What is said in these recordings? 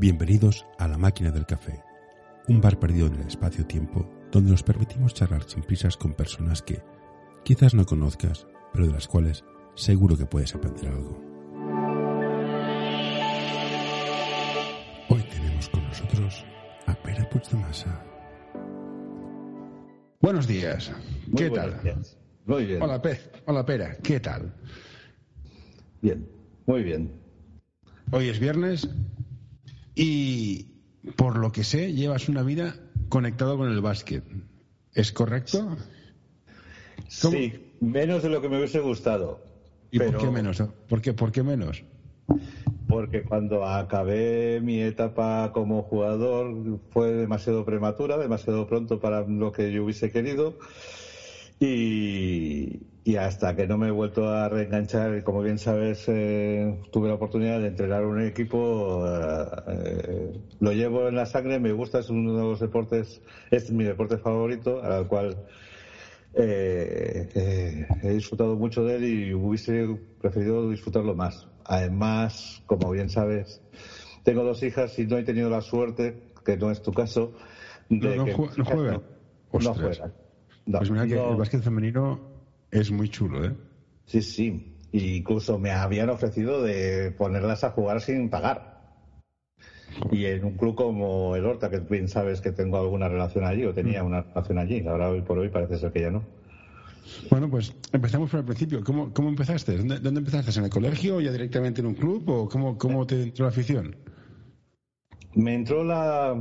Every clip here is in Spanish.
Bienvenidos a La Máquina del Café, un bar perdido en el espacio-tiempo donde nos permitimos charlar sin prisas con personas que quizás no conozcas, pero de las cuales seguro que puedes aprender algo. Hoy tenemos con nosotros a Pera Puigdemasa. Buenos días. ¿Qué Muy tal? días. Muy bien. Hola, Pe Hola, Pera. ¿Qué tal? Bien, muy bien. Hoy es viernes y, por lo que sé, llevas una vida conectado con el básquet. ¿Es correcto? ¿Cómo? Sí, menos de lo que me hubiese gustado. ¿Y pero por qué menos? ¿Por qué, ¿Por qué menos? Porque cuando acabé mi etapa como jugador fue demasiado prematura, demasiado pronto para lo que yo hubiese querido. Y, y hasta que no me he vuelto a reenganchar, como bien sabes, eh, tuve la oportunidad de entrenar un equipo. eh, lo llevo en la sangre, me gusta, es uno de los deportes, es mi deporte favorito, al cual eh, eh, he disfrutado mucho de él y hubiese preferido disfrutarlo más. Además, como bien sabes, tengo dos hijas y no he tenido la suerte, que no es tu caso, de No, que juegan. no- juegan. Pues mira que el básquet femenino es muy chulo, ¿eh? Sí, sí. Y incluso me habían ofrecido de ponerlas a jugar sin pagar. Y en un club como el Horta, que bien sabes que tengo alguna relación allí, o Mm. tenía una relación allí, ahora hoy por hoy parece ser que ya no. Bueno, pues empezamos por el principio. ¿Cómo, cómo empezaste? ¿Dónde, dónde empezaste? ¿En el colegio o ya directamente en un club? ¿O cómo, cómo te entró la afición? Me entró la,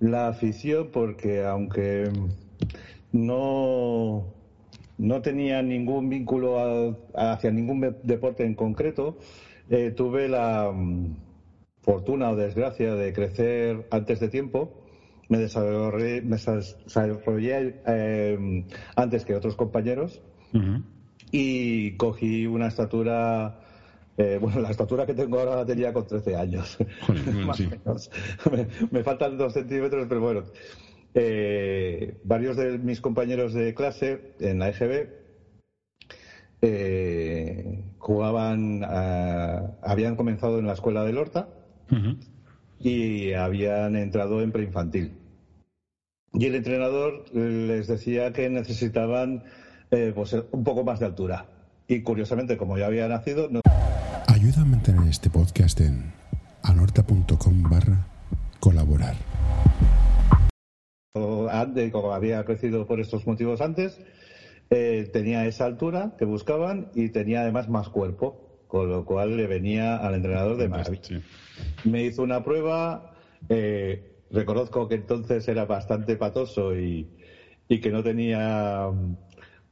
la afición porque aunque no, no tenía ningún vínculo a- hacia ningún de- deporte en concreto, eh, tuve la mm, fortuna o desgracia de crecer antes de tiempo. Me desarrollé, me desarrollé eh, antes que otros compañeros y cogí una estatura, eh, bueno, la estatura que tengo ahora la tenía con 13 años. Joder, bueno, Más sí. menos. Me, me faltan dos centímetros, pero bueno. Eh, varios de mis compañeros de clase en la EGB eh, jugaban, habían comenzado en la escuela del Horta y habían entrado en preinfantil. Y el entrenador les decía que necesitaban eh, pues, un poco más de altura. Y curiosamente, como yo había nacido, no Ayuda a mantener este podcast en anorta.com barra colaborar. Antes, como había crecido por estos motivos antes, eh, tenía esa altura que buscaban y tenía además más cuerpo, con lo cual le venía al entrenador de maravilla. Sí. Me hizo una prueba, eh, reconozco que entonces era bastante patoso y, y que no tenía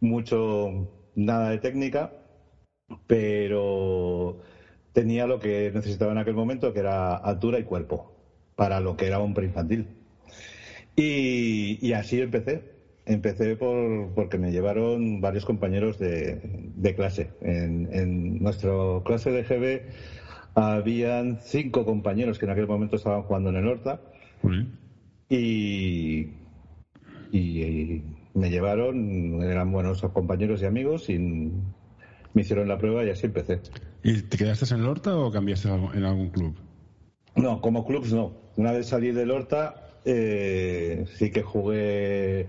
mucho, nada de técnica, pero tenía lo que necesitaba en aquel momento, que era altura y cuerpo, para lo que era un preinfantil. Y, y así empecé. Empecé por, porque me llevaron varios compañeros de, de clase. En, en nuestra clase de GB habían cinco compañeros que en aquel momento estaban jugando en el Horta y, y- y me llevaron, eran buenos compañeros y amigos y me hicieron la prueba y así empecé. ¿Y te quedaste en el Horta o cambiaste en algún club? No, como clubs no. Una vez salí del Horta, eh, sí que jugué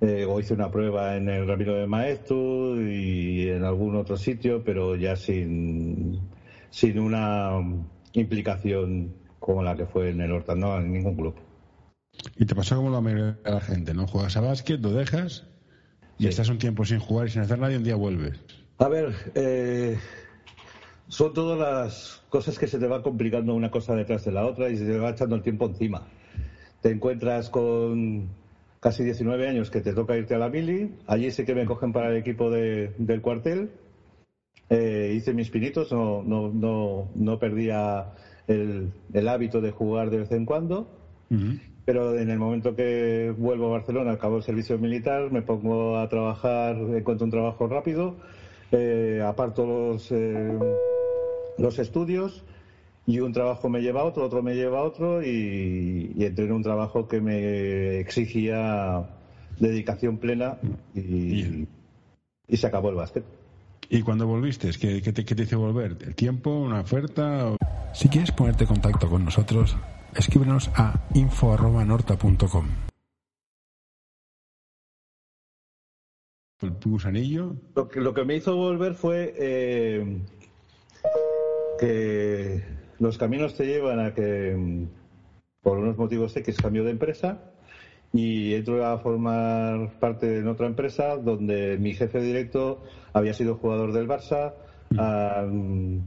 eh, o hice una prueba en el Ramiro de Maestu y en algún otro sitio, pero ya sin, sin una implicación como la que fue en el Horta, no en ningún club. Y te pasó como la mayoría de la gente, ¿no? Juegas a básquet, lo dejas y Sí. estás un tiempo sin jugar y sin hacer nada y un día vuelves. A ver, eh, son todas las cosas que se te va complicando una cosa detrás de la otra y se te va echando el tiempo encima. Te encuentras con casi 19 años que te toca irte a la mili, allí sí que me cogen para el equipo de- del cuartel, Eh, hice mis pinitos, no, no, no, no perdía el, el hábito de jugar de vez en cuando. Pero en el momento que vuelvo a Barcelona, acabo el servicio militar, me pongo a trabajar, encuentro un trabajo rápido, eh, aparto los, eh, los estudios y un trabajo me lleva a otro, otro me lleva a otro y, y entré en un trabajo que me exigía dedicación plena y, y se acabó el básquet. ¿Y cuando volviste? ¿Qué, qué te, qué te hizo volver? ¿El tiempo? ¿Una oferta? o- Si quieres ponerte en contacto con nosotros, escríbenos a info.norta.com. ¿El gusanillo? Lo que, lo que me hizo volver fue eh, que los caminos te llevan a que, mm, por unos motivos X, cambio de empresa y entro a formar parte de otra empresa donde mi jefe directo había sido jugador del Barça, mm,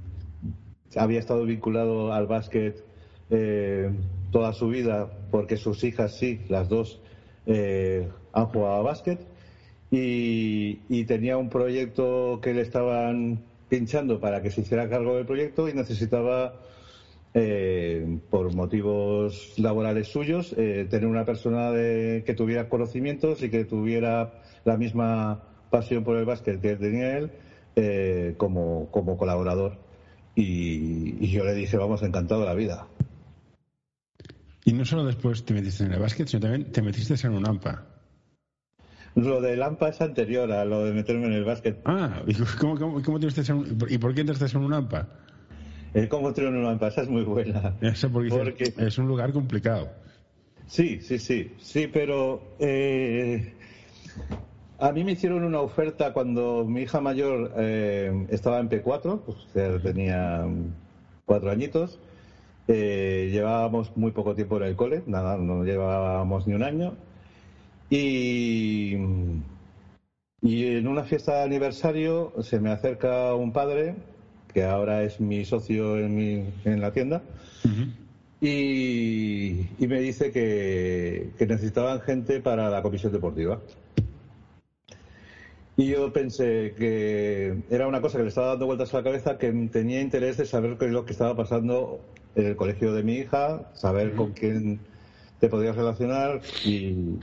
había estado vinculado al básquet eh, toda su vida porque sus hijas sí, las dos eh, han jugado a básquet y, tenía un proyecto que le estaban pinchando para que se hiciera cargo del proyecto y necesitaba eh, por motivos laborales suyos, tener una persona que tuviera conocimientos y que tuviera la misma pasión por el básquet que tenía él como, como colaborador. Y, yo le dije, vamos, encantado la vida. Y no solo después te metiste en el básquet, sino también te metiste en un AMPA. Lo del AMPA es anterior a lo de meterme en el básquet. Ah, ¿y cómo, cómo, te en un, ¿y por qué entraste en un AMPA? El cómo un AMPA, esa es muy buena. porque, es un lugar complicado. Sí, sí, sí, sí, pero eh, a mí me hicieron una oferta cuando mi hija mayor eh, estaba en P4, pues tenía cuatro añitos. Eh, llevábamos muy poco tiempo en el cole, nada, no llevábamos ni un año. Y, y en una fiesta de aniversario se me acerca un padre, que ahora es mi socio en, mi, en la tienda, y, y, me dice que, que necesitaban gente para la comisión deportiva. Y yo pensé que era una cosa que le estaba dando vueltas a la cabeza, que tenía interés de saber qué es lo que estaba pasando en el colegio de mi hija, saber con quién te podías relacionar y,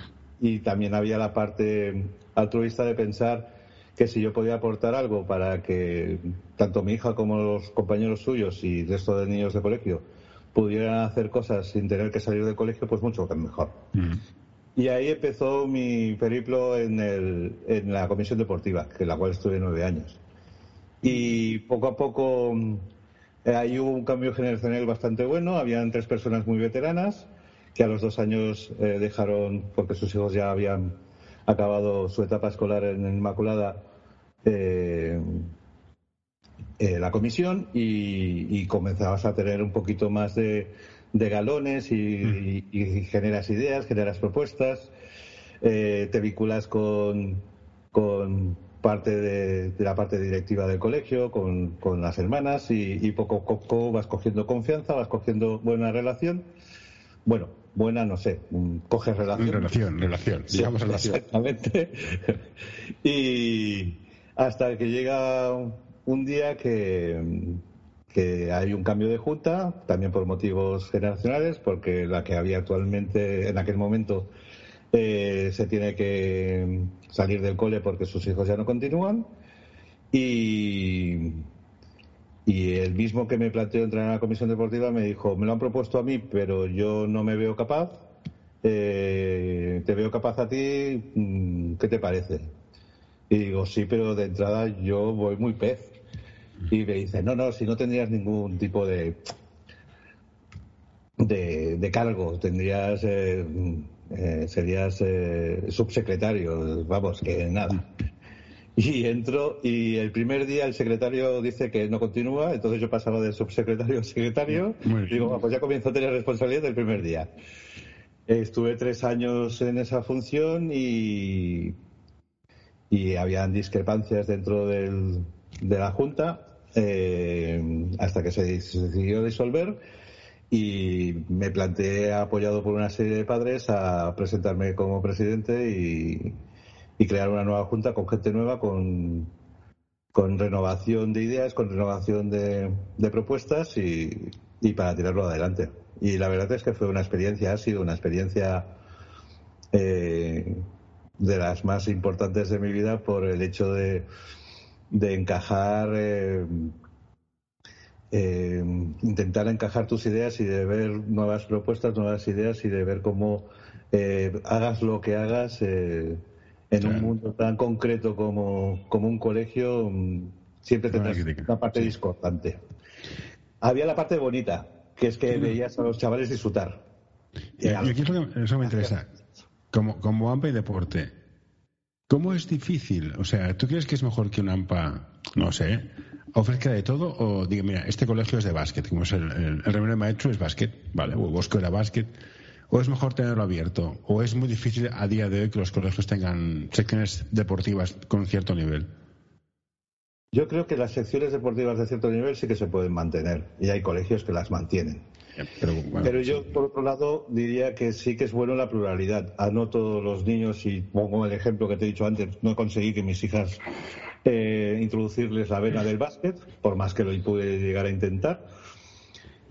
también había la parte altruista de pensar que si yo podía aportar algo para que tanto mi hija como los compañeros suyos y el resto de niños de colegio pudieran hacer cosas sin tener que salir del colegio, pues mucho mejor. Y ahí empezó mi periplo en, el, en la comisión deportiva, en la cual estuve nueve años. Y poco a poco eh, ahí hubo un cambio generacional bastante bueno. Habían tres personas muy veteranas que a los dos años eh, dejaron, porque sus hijos ya habían acabado su etapa escolar en Inmaculada, eh, la comisión y, y comenzabas a tener un poquito más de, de galones y, generas ideas, generas propuestas, eh, te vinculas con, con parte de, la parte directiva del colegio, con, con las hermanas y, poco a poco vas cogiendo confianza, vas cogiendo buena relación. Bueno, buena, no sé, coges relación. Relación, relación, digamos relación. Exactamente. y hasta que llega un día que hay un cambio de junta, también por motivos generacionales, porque la que había actualmente, en aquel momento, eh, se tiene que salir del cole porque sus hijos ya no continúan. Y, y el mismo que me planteó entrar en la comisión deportiva me dijo, me lo han propuesto a mí, pero yo no me veo capaz. Eh, te veo capaz a ti, mm, ¿qué te parece? Y digo, sí, pero de entrada yo voy muy pez. Y me dice, no, no, si no tendrías ningún tipo de, de, cargo, tendrías, eh, eh, serías eh, subsecretario, vamos, que nada. Y entro y el primer día el secretario dice que no continúa, entonces yo pasaba de subsecretario a secretario y digo, pues ya comienzo a tener responsabilidad del primer día. Estuve tres años en esa función y, y habían discrepancias dentro del, de la Junta eh, hasta que se, decidió disolver y me planteé, apoyado por una serie de padres, a presentarme como presidente y, crear una nueva junta con gente nueva, con, renovación de ideas, con renovación de, propuestas y, para tirarlo adelante. Y la verdad es que fue una experiencia, ha sido una experiencia eh, de las más importantes de mi vida por el hecho de de encajar, eh, eh, intentar encajar tus ideas y de ver nuevas propuestas, nuevas ideas y de ver cómo eh, hagas lo que hagas en un mundo tan concreto como, como un colegio, mm, siempre tendrás una parte discordante. había la parte bonita, que es que veías a los chavales disfrutar. Y, aquí eso me interesa. Como, como AMPA y deporte, ¿cómo es difícil? O sea, ¿tú crees que es mejor que un AMPA, no sé, ofrezca de todo o diga, mira, este colegio es de básquet, como es el, el, el maestro es básquet, vale, o Bosco era básquet, o es mejor tenerlo abierto, o es muy difícil a día de hoy que los colegios tengan secciones deportivas con cierto nivel. Yo creo que las secciones deportivas de cierto nivel sí que se pueden mantener y hay colegios que las mantienen. Pero, yo, por otro lado, diría que sí que es bueno la pluralidad. A no todos los niños, y pongo el ejemplo que te he dicho antes, no conseguí que mis hijas eh, introducirles la vena del básquet, por más que lo pude llegar a intentar.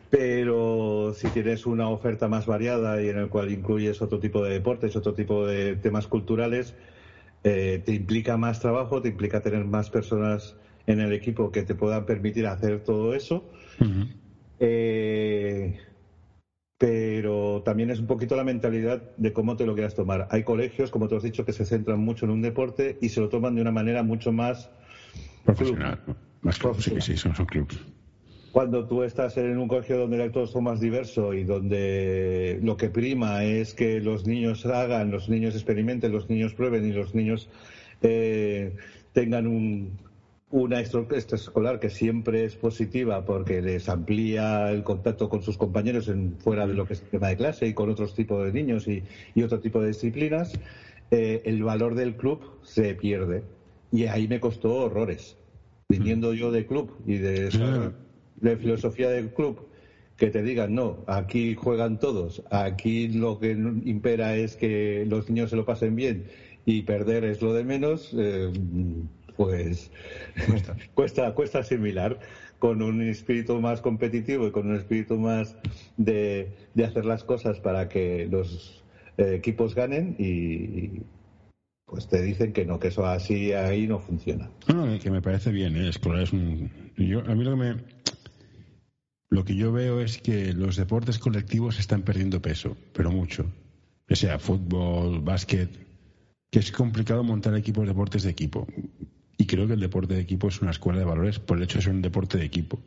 Pero si tienes una oferta más variada y en el cual incluyes otro tipo de deportes, otro tipo de temas culturales, eh, te implica más trabajo, te implica tener más personas en el equipo que te puedan permitir hacer todo eso. Eh, pero también es un poquito la mentalidad de cómo te lo quieras tomar. Hay colegios, como te has dicho, que se centran mucho en un deporte y se lo toman de una manera mucho más profesional. Más Sí, sí, son, clubs. Cuando tú estás en un colegio donde todos son más diverso y donde lo que prima es que los niños hagan, los niños experimenten, los niños prueben y los niños eh, tengan un, una escolar que siempre es positiva porque les amplía el contacto con sus compañeros en, fuera de lo que es el tema de clase y con otros tipos de niños y, otro tipo de disciplinas, eh, el valor del club se pierde. Y ahí me costó horrores. Viniendo yo de club y de, de filosofía del club, que te digan, no, aquí juegan todos, aquí lo que impera es que los niños se lo pasen bien y perder es lo de menos. Eh, pues cuesta, cuesta asimilar con un espíritu más competitivo y con un espíritu más de, hacer las cosas para que los eh, equipos ganen y, pues te dicen que no, que eso así ahí no funciona. No, que me parece bien, ¿eh? Explorar es un... Yo, a mí lo que me... Lo que yo veo es que los deportes colectivos están perdiendo peso, pero mucho. Que sea fútbol, básquet, que es complicado montar equipos de deportes de equipo. Y creo que el deporte de equipo es una escuela de valores por el hecho de ser un deporte de equipo.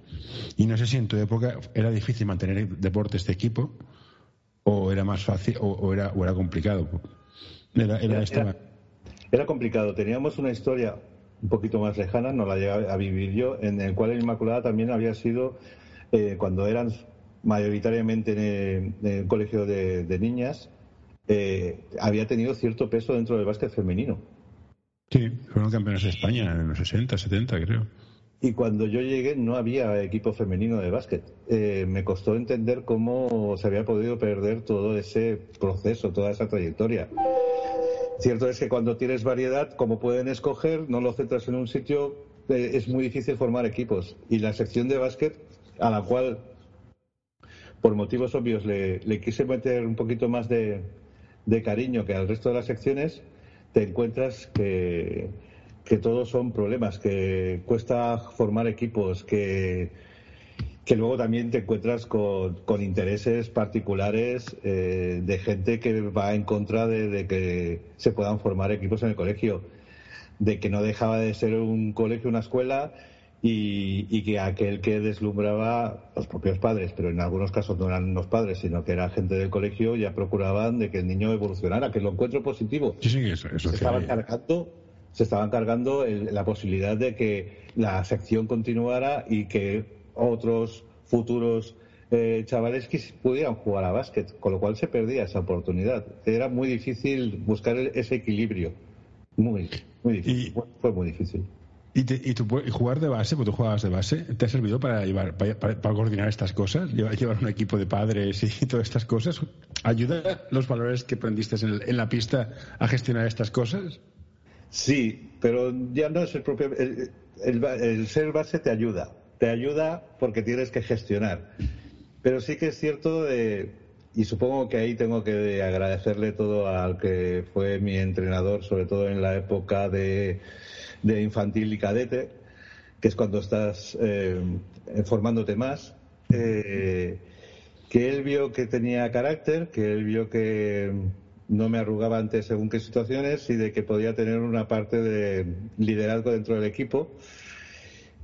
Y no sé si en tu época era difícil mantener deportes de equipo o era más fácil o, era, o era complicado. Era, era, complicado. Teníamos una historia un poquito más lejana, no la llegué a vivir yo, en el cual el Inmaculada también había sido, eh, cuando eran mayoritariamente en el, colegio de, niñas, eh, había tenido cierto peso dentro del básquet femenino. Sí, fueron campeones de España en los 60, 70, creo. Y cuando yo llegué no había equipo femenino de básquet. Eh, me costó entender cómo se había podido perder todo ese proceso, toda esa trayectoria. Cierto es que cuando tienes variedad, como pueden escoger, no lo centras en un sitio, eh, es muy difícil formar equipos. Y la sección de básquet, a la cual, por motivos obvios, le, quise meter un poquito más de cariño que al resto de las secciones, te encuentras que, que todos son problemas, que cuesta formar equipos, que, que luego también te encuentras con, con intereses particulares eh, de gente que va en contra de, que se puedan formar equipos en el colegio, de que no dejaba de ser un colegio, una escuela. Y, y, que aquel que deslumbraba los propios padres, pero en algunos casos no eran los padres, sino que era gente del colegio, ya procuraban de que el niño evolucionara, que lo encuentro positivo. Sí, sí, eso, eso se, estaban cargando, se estaban cargando la posibilidad de que la sección continuara y que otros futuros eh, chavales que pudieran jugar a básquet, con lo cual se perdía esa oportunidad. Era muy difícil buscar ese equilibrio. Muy, muy difícil. Fue muy difícil. ¿Y, y, jugar de base, porque tú jugabas de base, te ha servido para llevar para, coordinar estas cosas? Llevar, un equipo de padres y todas estas cosas. ¿Ayuda los valores que aprendiste en, la pista a gestionar estas cosas? Sí, pero ya no es el propio. El, ser base te ayuda. Te ayuda porque tienes que gestionar. Pero sí que es cierto de. Y supongo que ahí tengo que agradecerle todo al que fue mi entrenador, sobre todo en la época de de infantil y cadete, que es cuando estás eh, formándote más, eh, que él vio que tenía carácter, que él vio que no me arrugaba ante según qué situaciones y de que podía tener una parte de liderazgo dentro del equipo.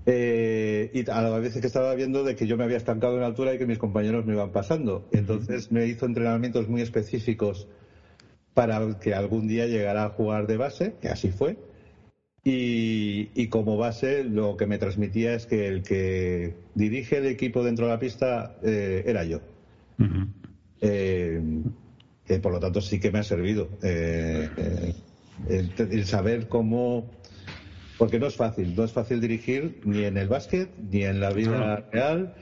Eh, y a la vez que estaba viendo de que yo me había estancado en altura y que mis compañeros me iban pasando. Entonces me hizo entrenamientos muy específicos para que algún día llegara a jugar de base, que así fue. Y, como base lo que me transmitía es que el que dirige el equipo dentro de la pista eh, era yo. Eh, por lo tanto sí que me ha servido. El, saber cómo porque no es fácil, no es fácil dirigir ni en el básquet, ni en la vida real,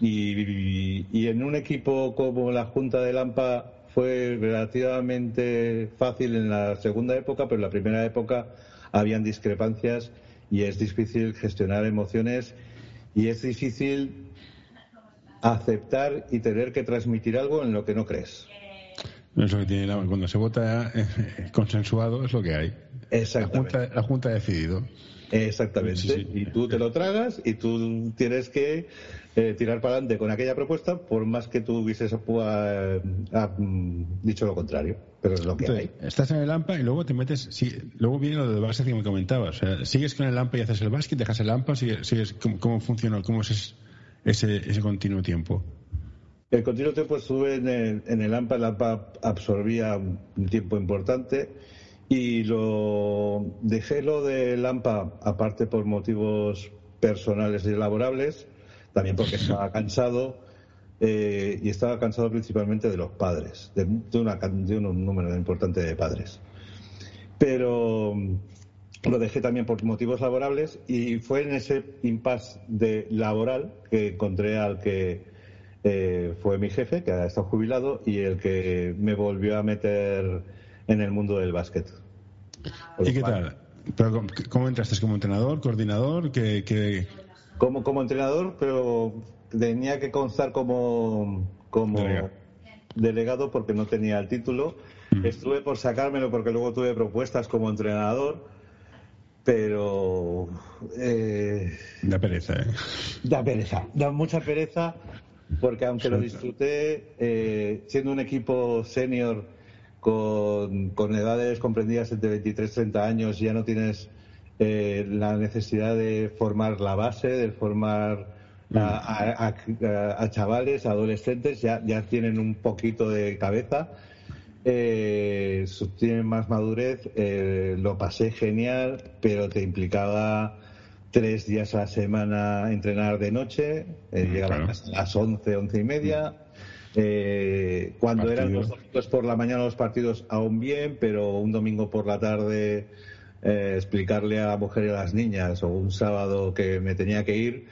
y, en un equipo como la Junta de Lampa fue relativamente fácil en la segunda época, pero en la primera época habían discrepancias y es difícil gestionar emociones y es difícil aceptar y tener que transmitir algo en lo que no crees. Eso que tiene cuando se vota eh, consensuado es lo que hay. Exactamente. La Junta, ha decidido. Exactamente. y tú te lo tragas y tú tienes que eh, tirar para adelante con aquella propuesta por más que tú hubieses eh, dicho lo contrario. Pero es lo que hay. Estás en el AMPA y luego te metes. luego viene lo del básquet que me comentabas. O sea, sigues con el AMPA y haces el básquet, dejas el AMPA, sigues, ¿cómo, funciona? ¿Cómo es ese, ese continuo tiempo? El continuo tiempo estuve en el, en el AMPA. El AMPA absorbía un tiempo importante y lo dejé lo del AMPA, aparte por motivos personales y laborables, también porque estaba cansado eh, y estaba cansado principalmente de los padres, de, una, de un número importante de padres. Pero lo dejé también por motivos laborables y fue en ese impasse de laboral que encontré al que eh, fue mi jefe, que ha estado jubilado, y el que me volvió a meter en el mundo del básquet. ¿Y qué tal? ¿Cómo entraste? ¿Como entrenador, coordinador? que Como, como entrenador, pero tenía que constar como, como delegado. porque no tenía el título. Mm. Estuve por sacármelo porque luego tuve propuestas como entrenador, pero... Eh, da pereza, ¿eh? Da pereza, da mucha pereza porque aunque lo disfruté eh, siendo un equipo senior con, edades comprendidas entre 23 y 30 años ya no tienes eh, la necesidad de formar la base, de formar a, a, chavales, adolescentes, ya, ya tienen un poquito de cabeza, eh, tienen más madurez, eh, lo pasé genial, pero te implicaba tres días a la semana entrenar de noche, eh, mm, llegar a las 11, 11 y media. Eh, cuando eran los domingos por la mañana los partidos aún bien, pero un domingo por la tarde eh, explicarle a la mujer y a las niñas o un sábado que me tenía que ir,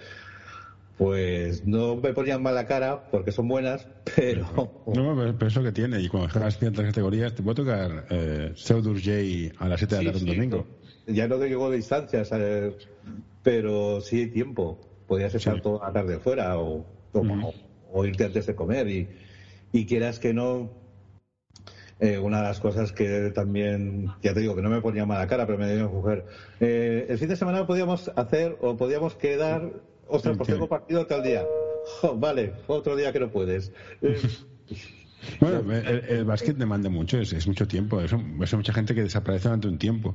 pues no me ponían mala cara porque son buenas, pero... No, pero eso que tiene. Y cuando juegas ciertas categorías, te puede tocar eh, J a las 7 de la tarde un domingo. Ya no digo de distancias, eh, pero sí hay tiempo. Podías estar toda la tarde fuera o, o, irte antes de comer. Y, y quieras que no, eh, una de las cosas que también, ya te digo, que no me ponía mala cara, pero me dio mujer. Eh, el fin de semana podíamos hacer o podíamos quedar, ostras, pues tengo partido tal día. vale, otro día que no puedes. bueno, el, el, básquet demanda mucho, es, mucho tiempo. Es, mucha gente que desaparece durante un tiempo.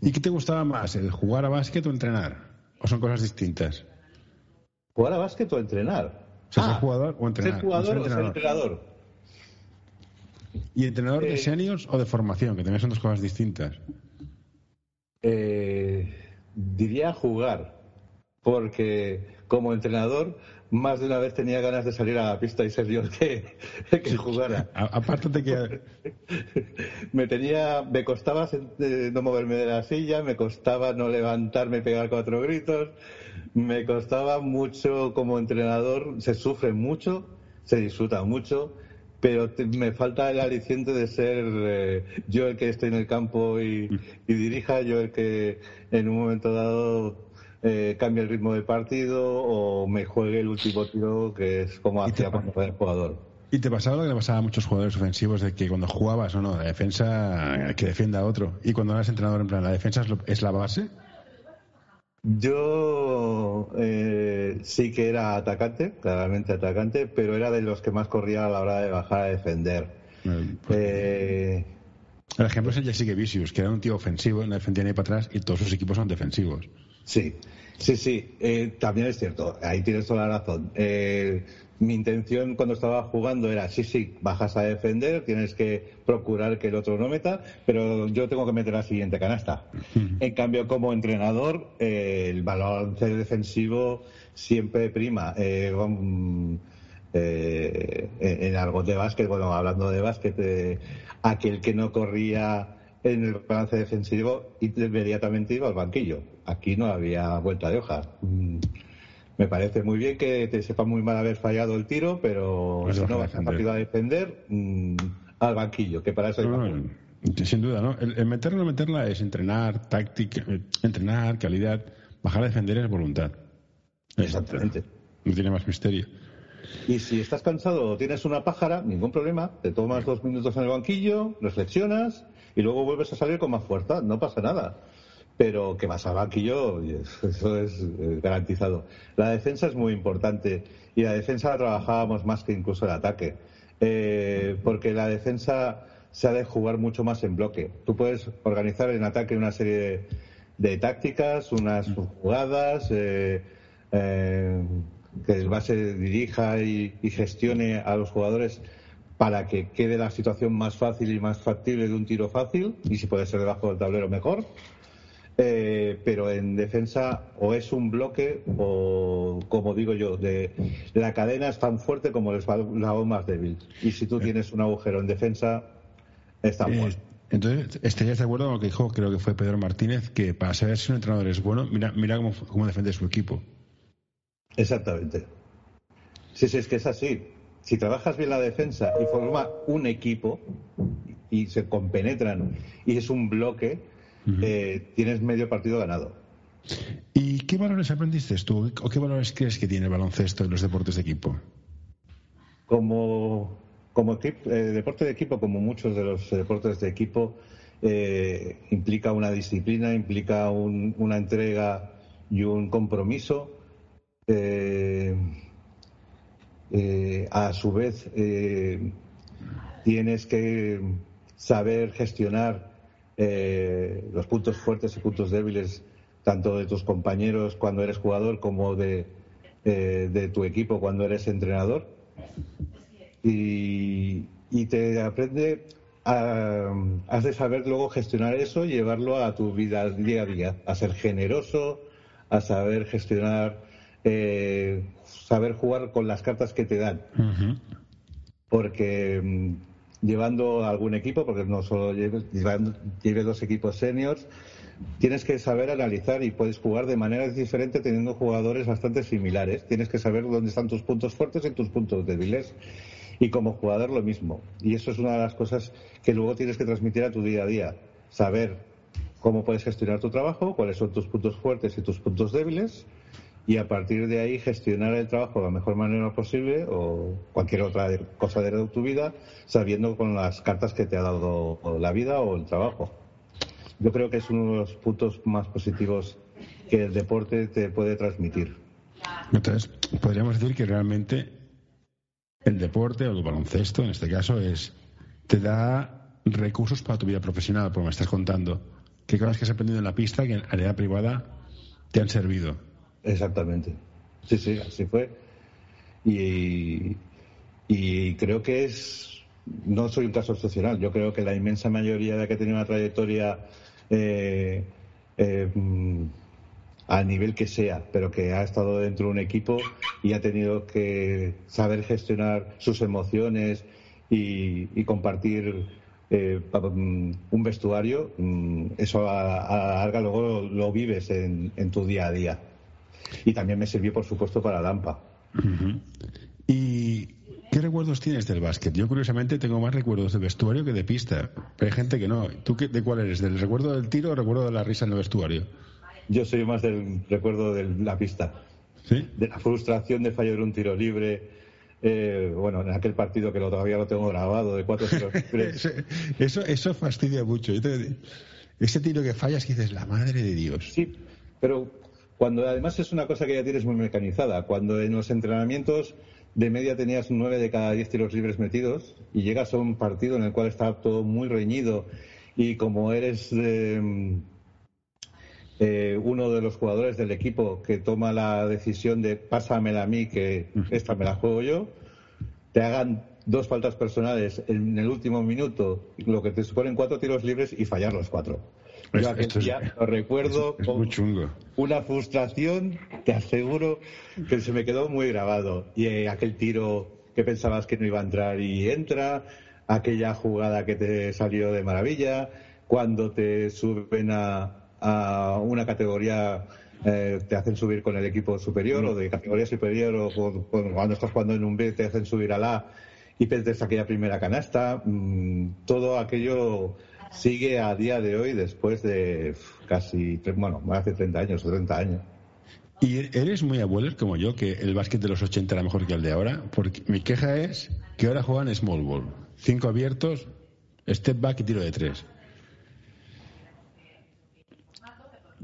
¿Y qué te gustaba más, el jugar a básquet o entrenar? ¿O son cosas distintas? ¿Jugar a básquet o entrenar? Ser ah, jugador o entrenar. ¿Ser jugador o ser entrenador? ¿Y entrenador de eh, seniors o de formación? Que también son dos cosas distintas. Eh, diría jugar, porque como entrenador más de una vez tenía ganas de salir a la pista y ser yo el que, que jugara. Aparte de que... me tenía, me costaba eh, no moverme de la silla, me costaba no levantarme y pegar cuatro gritos, me costaba mucho como entrenador, se sufre mucho, se disfruta mucho, pero me falta el aliciente de ser eh, yo el que esté en el campo y, dirija, yo el que en un momento dado eh, cambie el ritmo del partido o me juegue el último tiro, que es como hacía cuando era jugador. ¿Y te pasaba lo que le pasaba a muchos jugadores ofensivos de que cuando jugabas o no, la defensa que defienda a otro? Y cuando eras entrenador, en plan, ¿la defensa es la base? Yo eh, sí que era atacante, claramente atacante, pero era de los que más corría a la hora de bajar a defender. Eh, pues, eh, el ejemplo es el Jessica Vicious, que era un tío ofensivo, no defendía ni para atrás y todos sus equipos son defensivos. Sí, Sí, sí, eh, también es cierto, ahí tienes toda la razón. Eh, mi intención cuando estaba jugando era, sí, sí, bajas a defender, tienes que procurar que el otro no meta, pero yo tengo que meter la siguiente canasta. En cambio, como entrenador, eh, el balance defensivo siempre prima. Eh, eh, en algo de básquet, bueno, hablando de básquet, aquel que no corría en el balance defensivo inmediatamente iba al banquillo. Aquí no había vuelta de hoja. Mm, me parece muy bien que te sepa muy mal haber fallado el tiro, pero si no vas a defender, mm, al banquillo, que para eso hay Sin duda, ¿no? El, meterla o no meterla es entrenar, táctica, eh, entrenar, calidad. Bajar a defender es voluntad. Exactamente. No tiene más misterio. Y si estás cansado o tienes una pájara, ningún problema. Te tomas dos minutos en el banquillo, reflexionas y luego vuelves a salir con más fuerza. No pasa nada pero que vas al banquillo, eso es eh, garantizado. La defensa es muy importante y la defensa la trabajábamos más que incluso el ataque, eh, porque la defensa se ha de jugar mucho más en bloque. Tú puedes organizar en ataque una serie de, tácticas, unas jugadas, eh, que el base dirija y, y gestione a los jugadores para que quede la situación más fácil y más factible de un tiro fácil, y si puede ser debajo del tablero mejor. Eh, pero en defensa o es un bloque o, como digo yo, de, la cadena es tan fuerte como el eslabón más débil. Y si tú tienes un agujero en defensa, está eh, muerto. Entonces, ¿estarías de acuerdo con lo que dijo, creo que fue Pedro Martínez, que para saber si un entrenador es bueno, mira, mira cómo, cómo defiende su equipo? Exactamente. Sí, sí, es que es así. Si trabajas bien la defensa y forma un equipo y se compenetran y es un bloque, eh, tienes medio partido ganado. ¿Y qué valores aprendiste tú o qué valores crees que tiene el baloncesto en los deportes de equipo? Como, como eh, deporte de equipo, como muchos de los deportes de equipo, eh, implica una disciplina, implica una entrega y un compromiso. A su vez, tienes que saber gestionar eh, los puntos fuertes y puntos débiles tanto de tus compañeros cuando eres jugador como de, eh, tu equipo cuando eres entrenador. Y, te aprende a, has de saber luego gestionar eso y llevarlo a tu vida día a día, a ser generoso, a saber gestionar, eh, saber jugar con las cartas que te dan. Porque mm, llevando algún equipo, porque no solo lleves, lleve dos equipos seniors, tienes que saber analizar y puedes jugar de manera diferente teniendo jugadores bastante similares. Tienes que saber dónde están tus puntos fuertes y tus puntos débiles. Y como jugador lo mismo. Y eso es una de las cosas que luego tienes que transmitir a tu día a día. Saber cómo puedes gestionar tu trabajo, cuáles son tus puntos fuertes y tus puntos débiles y a partir de ahí gestionar el trabajo de la mejor manera posible o cualquier otra cosa de tu vida sabiendo con las cartas que te ha dado la vida o el trabajo. Yo creo que es uno de los puntos más positivos que el deporte te puede transmitir. Entonces, podríamos decir que realmente el deporte o el baloncesto, en este caso, es te da recursos para tu vida profesional, como me estás contando. ¿Qué cosas que has aprendido en la pista que en área privada te han servido? Exactamente. Sí, sí, así fue. Y, y creo que es, no soy un caso excepcional, yo creo que la inmensa mayoría de que tenido una trayectoria eh, eh, al nivel que sea, pero que ha estado dentro de un equipo y ha tenido que saber gestionar sus emociones y, compartir eh, un vestuario, mm, eso a, a larga luego lo, vives en, tu día a día. Y también me sirvió, por supuesto, para Lampa. ¿Y qué recuerdos tienes del básquet? Yo, curiosamente, tengo más recuerdos de vestuario que de pista. Pero hay gente que no. ¿Tú qué, de cuál eres? ¿Del recuerdo del tiro o recuerdo de la risa en el vestuario? Yo soy más del recuerdo de la pista. ¿Sí? De la frustración de fallar un tiro libre. Eh, bueno, en aquel partido que lo, todavía lo tengo grabado, de cuatro tiros libres. eso, eso fastidia mucho. ese tiro que fallas, que dices, la madre de Dios. Sí, pero cuando además es una cosa que ya tienes muy mecanizada. Cuando en los entrenamientos de media tenías nueve de cada diez tiros libres metidos y llegas a un partido en el cual está todo muy reñido y como eres eh, eh, uno de los jugadores del equipo que toma la decisión de pásamela a mí, que esta me la juego yo, te hagan dos faltas personales en el último minuto, lo que te suponen cuatro tiros libres y fallar los cuatro. Yo aquel día lo recuerdo con una frustración, te aseguro que se me quedó muy grabado. Y eh, aquel tiro que pensabas que no iba a entrar y entra, aquella jugada que te salió de maravilla, cuando te suben a, una categoría eh, te hacen subir con el equipo superior o de categoría superior o, cuando estás jugando en un B te hacen subir a la y pierdes aquella primera canasta. Mm, todo aquello sigue a día de hoy después de casi, bueno, más de 30 años o 30 años. Y eres muy abuelo como yo, que el básquet de los 80 era mejor que el de ahora, porque mi queja es que ahora juegan small ball. Cinco abiertos, step back y tiro de tres.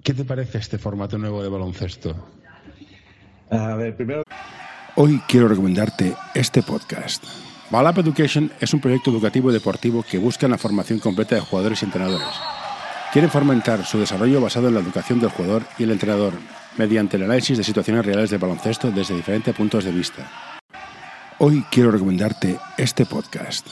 ¿Qué te parece este formato nuevo de baloncesto? A ver, primero... Hoy quiero recomendarte este podcast. Balap Education es un proyecto educativo y deportivo que busca la formación completa de jugadores y entrenadores. Quieren fomentar su desarrollo basado en la educación del jugador y el entrenador, mediante el análisis de situaciones reales de baloncesto desde diferentes puntos de vista. Hoy quiero recomendarte este podcast.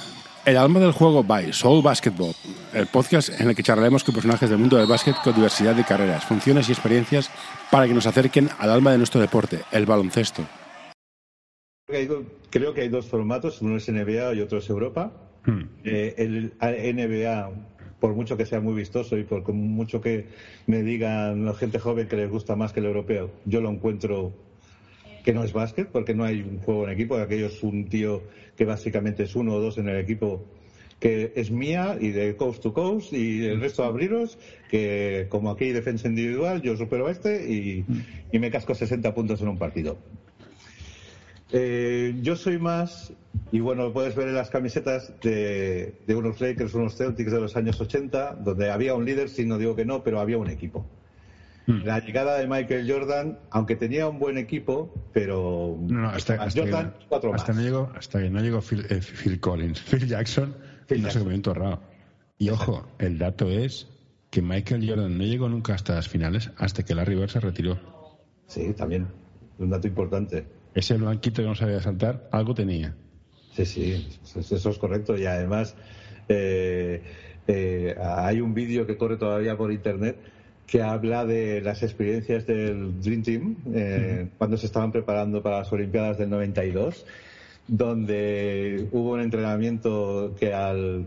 El alma del juego by Soul Basketball, el podcast en el que charlaremos con personajes del mundo del básquet con diversidad de carreras, funciones y experiencias para que nos acerquen al alma de nuestro deporte, el baloncesto. Creo que hay dos formatos, uno es NBA y otro es Europa. Hmm. Eh, el NBA por mucho que sea muy vistoso y por mucho que me digan la gente joven que les gusta más que el europeo, yo lo encuentro que no es básquet, porque no hay un juego en equipo, aquello es un tío que básicamente es uno o dos en el equipo que es mía y de coast to coast y el resto abriros, que como aquí hay defensa individual, yo supero a este y, y me casco 60 puntos en un partido. Eh, yo soy más, y bueno, puedes ver en las camisetas de, unos Lakers, unos Celtics de los años 80, donde había un líder, si no digo que no, pero había un equipo. Hmm. La llegada de Michael Jordan, aunque tenía un buen equipo, pero no, hasta, Jordan, que, cuatro hasta No llegó, hasta que no llegó Phil, eh, Collins, Phil Jackson, no se comió un Y ojo, el dato es que Michael Jordan no llegó nunca hasta las finales, hasta que Larry Bird se retiró. Sí, también, un dato importante ese blanquito que no sabía saltar, algo tenía. Sí, sí, eso es correcto. Y además, eh, eh, hay un vídeo que corre todavía por internet que habla de las experiencias del Dream Team eh, cuando se estaban preparando para las Olimpiadas del 92, donde hubo un entrenamiento que al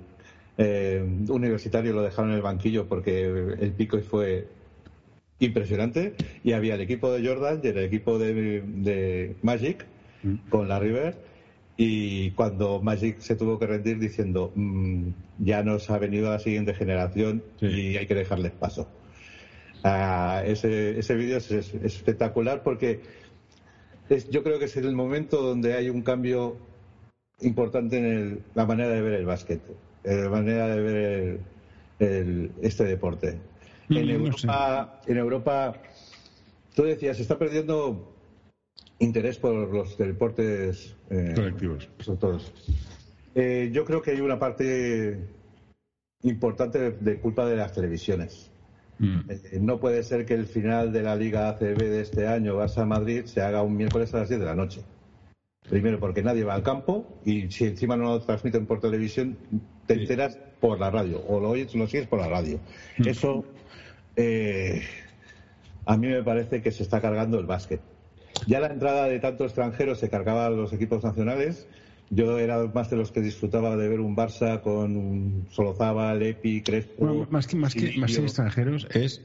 universitario lo dejaron en el banquillo porque el pico fue impresionante y había el equipo de Jordan y el equipo de, Magic mm. con la River y cuando Magic se tuvo que rendir diciendo mm, ya nos ha venido la siguiente generación y hay que dejarles paso. Ah, ese ese vídeo es, espectacular porque es, yo creo que es el momento donde hay un cambio importante en la manera de ver el básquet, en la manera de ver este deporte. En Europa, en Europa, tú decías, se está perdiendo interés por los deportes eh, colectivos. Todos. Eh, yo creo que hay una parte importante de, culpa de las televisiones. Mm. Eh, no puede ser que el final de la Liga ACB de este año, Barça-Madrid, se haga un miércoles a las 10 de la noche. Primero, porque nadie va al campo y si encima no lo transmiten por televisión, te enteras por la radio o lo oyes, lo sigues por la radio. Mm. Eso eh, a mí me parece que se está cargando el básquet. Ya la entrada de tantos extranjeros se cargaba a los equipos nacionales. Yo era más de los que disfrutaba de ver un Barça con un Solozábal, Epi, Crespo. más que, más que, más que extranjeros es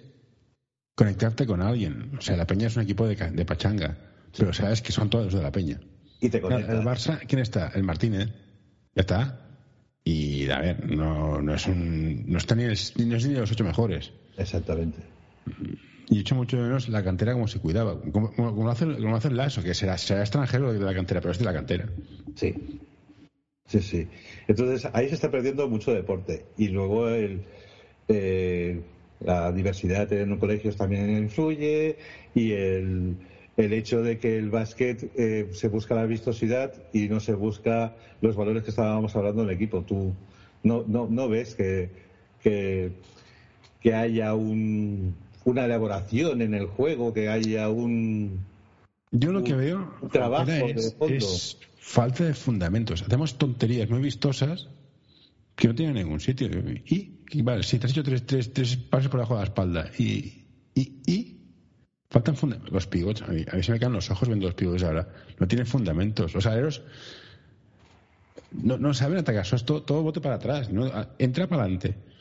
conectarte con alguien. O sea, la Peña es un equipo de, de pachanga, pero sabes que son todos de la Peña. Y te El Barça, ¿quién está? El Martínez. Ya está. Y a ver, no, no es un, no está ni, no es ni de los ocho mejores. Exactamente. Y he hecho mucho menos la cantera como se cuidaba. Como, como, hacen, como hacen Lazo, que será, será extranjero de la cantera, pero es de la cantera. Sí. Sí, sí. Entonces ahí se está perdiendo mucho deporte. Y luego el, eh, la diversidad en los colegios también influye y el, el hecho de que el básquet eh, se busca la vistosidad y no se busca los valores que estábamos hablando en el equipo. Tú no, no, no ves que, que que haya un, una elaboración en el juego, que haya un. Yo lo que veo trabajo es, es falta de fundamentos. Hacemos tonterías muy vistosas que no tienen ningún sitio. Y, vale, si te has hecho tres, tres, tres pasos por debajo de la espalda y, y, y faltan fundamentos. Los pivots, a mí, se me caen los ojos viendo los pivots ahora. No tienen fundamentos. Los aleros no, no saben atacar, eso es todo, todo bote para atrás. ¿no? Entra para adelante.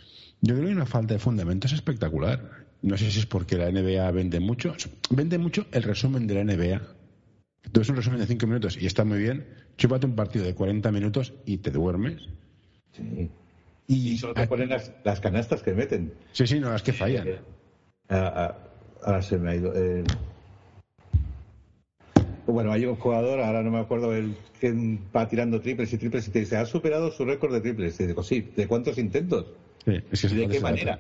Yo creo que hay una falta de fundamentos espectacular. No sé si es porque la NBA vende mucho. Vende mucho el resumen de la NBA. Entonces un resumen de cinco minutos y está muy bien. Chúpate un partido de 40 minutos y te duermes. Sí. Y, solo te ponen las, canastas que meten. Sí, sí, no, las que fallan. Eh, ahora se me ha ido. Eh. Bueno, hay un jugador, ahora no me acuerdo, el que va tirando triples y triples y te dice, ha superado su récord de triples. Y digo, sí, ¿de cuántos intentos? Sí, ¿Y de qué manera?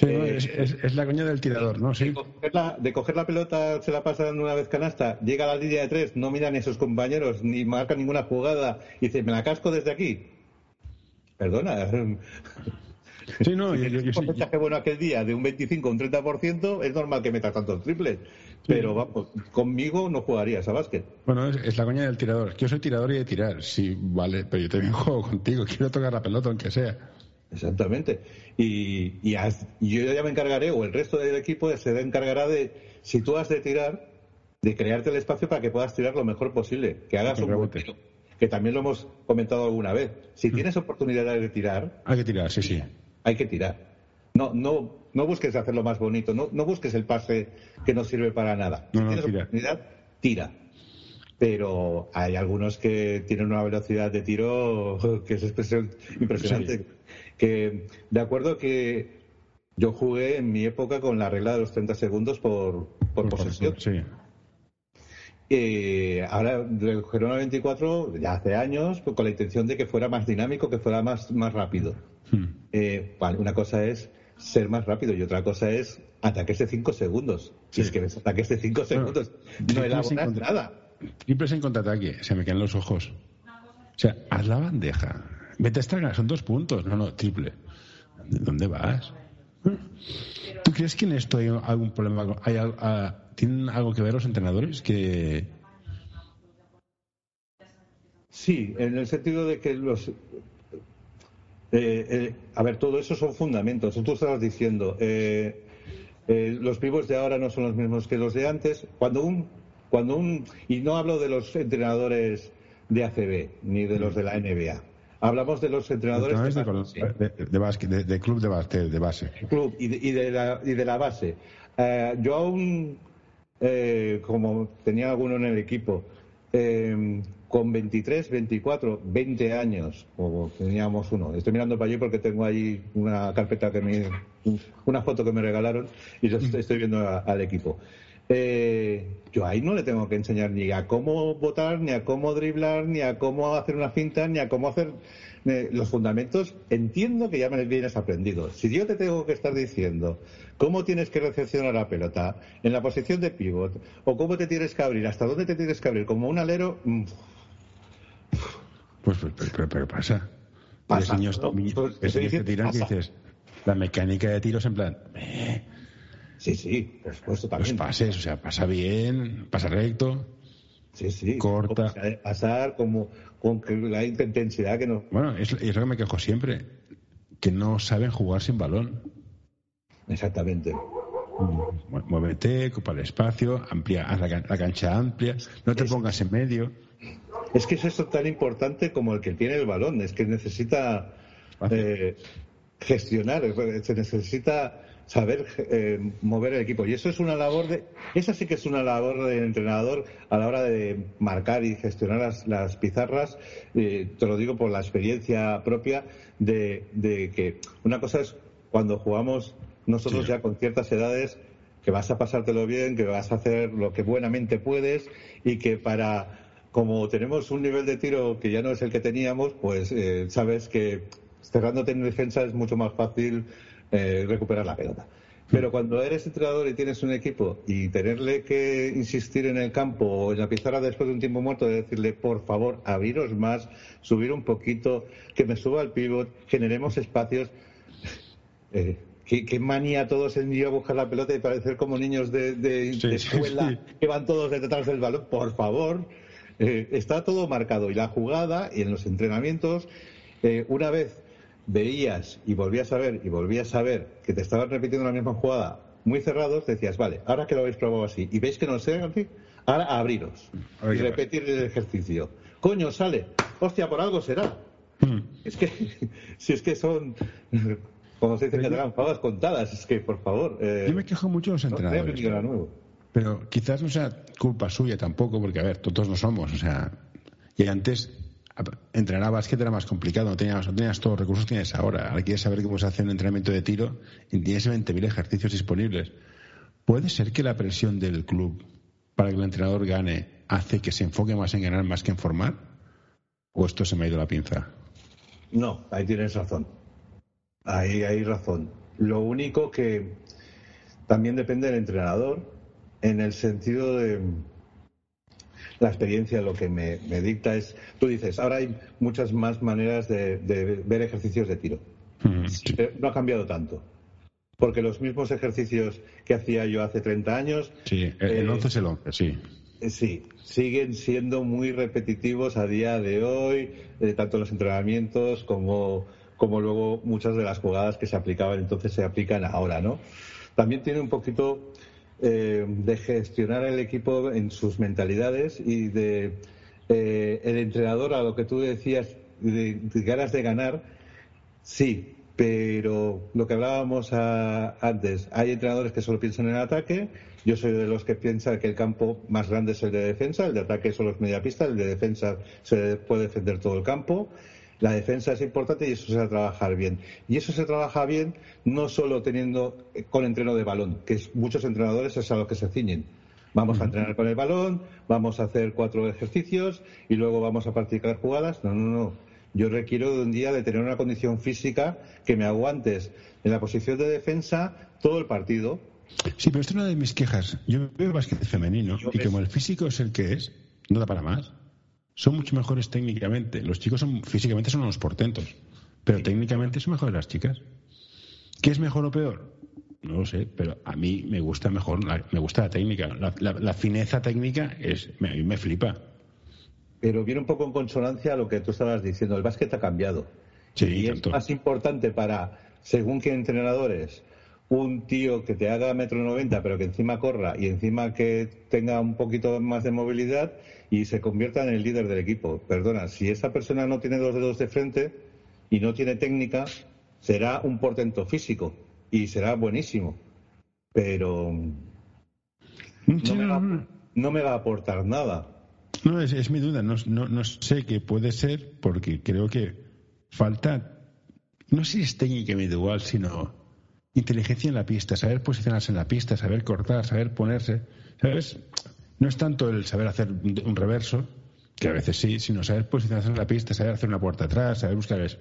Sí, es, la coña del tirador, ¿no? Sí. De coger, la, pelota, se la pasan una vez canasta, llega a la línea de tres, no miran a esos compañeros, ni marcan ninguna jugada, y dice, me la casco desde aquí. Perdona. Sí, no, si yo, un porcentaje bueno aquel día de un 25 o un 30%, es normal que metas tantos triples. Pero vamos, conmigo no jugarías a básquet. Bueno, es, la coña del tirador. Yo soy tirador y de tirar, sí, vale, pero yo también juego contigo, quiero tocar la pelota aunque sea. Exactamente. Y, yo ya me encargaré, o el resto del equipo se encargará de, si tú has de tirar, de crearte el espacio para que puedas tirar lo mejor posible, que hagas un tiro. Que también lo hemos comentado alguna vez. Si mm. tienes oportunidad de tirar. Hay que tirar, sí, sí. Hay que tirar. No, no, no busques hacerlo más bonito, no, no busques el pase que no sirve para nada. Si tienes oportunidad, tira pero hay algunos que tienen una velocidad de tiro que es impresionante que de acuerdo que yo jugué en mi época con la regla de los 30 segundos por, por, posesión. Sí. Eh, ahora el Gerona 24 ya hace años pues, con la intención de que fuera más dinámico, que fuera más, más rápido. Hmm. Eh, una cosa es ser más rápido y otra cosa es ataques de 5 segundos. Si es que ves ataques de 5 segundos, no elaboras nada. Triples en contraataque, se me caen los ojos. O sea, haz la bandeja, Vete a esta son dos puntos. No, no, triple. ¿Dónde vas? ¿Tú crees que en esto hay algún problema? ¿Hay, ¿Tienen algo que ver los entrenadores? que Sí, en el sentido de que los. Eh, eh, a ver, todo eso son fundamentos. Tú estabas diciendo, eh, los vivos de ahora no son los mismos que los de antes. Cuando un, cuando un, y no hablo de los entrenadores de ACB ni de los de la NBA. Hablamos de los entrenadores de, de, club de base. De base. Club y de, la, y de la base. Eh, yo aún, eh, como tenía alguno en el equipo, eh, con 23, 24, 20 años, o teníamos uno. Estoy mirando para allí porque tengo ahí una carpeta que me, una foto que me regalaron y yo estoy viendo al equipo. Yo ahí no le tengo que enseñar ni a cómo votar, ni a cómo driblar, ni a cómo hacer una cinta, ni a cómo hacer los fundamentos. Entiendo que ya me vienes aprendido. Si yo te tengo que estar diciendo cómo tienes que recepcionar la pelota en la posición de pivot, o cómo te tienes que abrir, hasta dónde te tienes que abrir, como un alero. Mm, pues, pero, pero, pasa. Pasa. Niños, pues, tiran dices, la mecánica de tiros en plan. Sí, sí, por supuesto también. Los pases, o sea, pasa bien, pasa recto. Sí, sí. Corta. Pasar como con la intensidad que no. Bueno, es, es lo que me quejo siempre, que no saben jugar sin balón. Exactamente. Muévete, ocupa el espacio, amplia, haz la, cancha amplia, no te pongas en medio. Es que es esto tan importante como el que tiene el balón, es que necesita eh, gestionar, se necesita saber eh, mover el equipo. Y eso es una labor de, esa sí que es una labor del entrenador a la hora de marcar y gestionar las, pizarras. Eh, te lo digo por la experiencia propia de, que una cosa es cuando jugamos nosotros ya con ciertas edades que vas a pasártelo bien, que vas a hacer lo que buenamente puedes y que para como tenemos un nivel de tiro que ya no es el que teníamos, pues eh, sabes que cerrándote en defensa es mucho más fácil eh, recuperar la pelota. Pero cuando eres entrenador y tienes un equipo y tenerle que insistir en el campo o en la pizarra después de un tiempo muerto de decirle, por favor, abriros más, subir un poquito, que me suba el pivot, generemos espacios, eh, qué, manía todos en ir a buscar la pelota y parecer como niños de, escuela que van todos detrás del balón. Por favor, eh, está todo marcado. Y la jugada y en los entrenamientos, eh, una vez veías y volvías a ver y volvías a ver que te estaban repitiendo la misma jugada muy cerrados, decías, vale, ahora que lo habéis probado así y veis que no sé así, ahora abriros y repetir el ejercicio. Coño, sale. Hostia, por algo será. Hmm. Es que, si es que son como se dice que te pavas contadas, es que, por favor. Eh, yo me quejo mucho de los entrenadores. pero, quizás no sea culpa suya tampoco, porque, a ver, todos no somos. O sea, y antes entrenar a básquet era más complicado, no tenías, no tenías todos los recursos que tienes ahora. Ahora quieres saber cómo se hace un entrenamiento de tiro y tienes 20.000 ejercicios disponibles. ¿Puede ser que la presión del club para que el entrenador gane hace que se enfoque más en ganar más que en formar? ¿O esto se me ha ido la pinza? No, ahí tienes razón. Ahí hay razón. Lo único que también depende del entrenador en el sentido de la experiencia lo que me, dicta es, tú dices, ahora hay muchas más maneras de, ver ejercicios de tiro. Mm, no ha cambiado tanto. Porque los mismos ejercicios que hacía yo hace 30 años. Sí, el 11 eh, es el 11, sí. Eh, sí, siguen siendo muy repetitivos a día de hoy, eh, tanto en los entrenamientos como como luego muchas de las jugadas que se aplicaban entonces se aplican ahora, ¿no? También tiene un poquito eh, de gestionar el equipo en sus mentalidades y de eh, el entrenador a lo que tú decías de, ganas de ganar, sí, pero lo que hablábamos antes, hay entrenadores que solo piensan en el ataque, yo soy de los que piensan que el campo más grande es el de defensa, el de ataque son los mediapistas, el de defensa se puede defender todo el campo la defensa es importante y eso se va a trabajar bien. Y eso se trabaja bien no solo teniendo eh, con entreno de balón, que es, muchos entrenadores es a lo que se ciñen. Vamos a entrenar con el balón, vamos a hacer cuatro ejercicios y luego vamos a practicar jugadas. No, no, no. Yo requiero de un día de tener una condición física que me aguantes en la posición de defensa todo el partido. Sí, pero esto es una de mis quejas. Yo veo básquet femenino y como el físico es el que es, no da para más son mucho mejores técnicamente. Los chicos son, físicamente son unos portentos, pero técnicamente son mejores las chicas. ¿Qué es mejor o peor? No lo sé, pero a mí me gusta mejor, me gusta la técnica. La, fineza técnica es, a mí me flipa. Pero viene un poco en consonancia a lo que tú estabas diciendo. El básquet ha cambiado. Sí, y es más importante para, según qué entrenadores, un tío que te haga metro noventa, pero que encima corra y encima que tenga un poquito más de movilidad y se convierta en el líder del equipo. Perdona, si esa persona no tiene dos dedos de frente y no tiene técnica, será un portento físico y será buenísimo. Pero no me va, a aportar nada. No, es, mi duda. No, no sé qué puede ser porque creo que falta, no sé si es técnica individual, sino inteligencia en la pista, saber posicionarse en la pista, saber cortar, saber ponerse. ¿Sabes? No es tanto el saber hacer un reverso, que a veces sí, sino saber posicionarse en la pista, saber hacer una puerta atrás, saber buscar eso.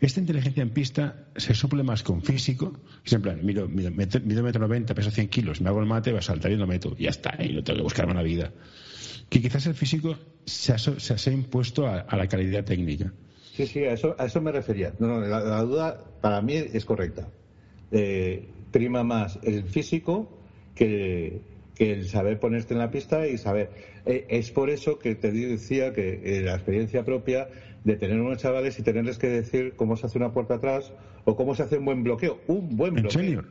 Esta inteligencia en pista se suple más con físico. Es en plan, mido, mido, metro noventa, peso 100 kilos, me hago el mate, va a saltar y lo meto. Y ya está, y no tengo que buscarme una vida. Que quizás el físico se ha, se ha impuesto a, la calidad técnica. Sí, sí, a eso, a eso me refería. No, no, la duda para mí es correcta. Eh, prima más el físico que, el saber ponerte en la pista y saber. Eh, es por eso que te decía que eh, la experiencia propia de tener unos chavales y tenerles que decir cómo se hace una puerta atrás o cómo se hace un buen bloqueo. Un buen bloqueo. ¿En senior?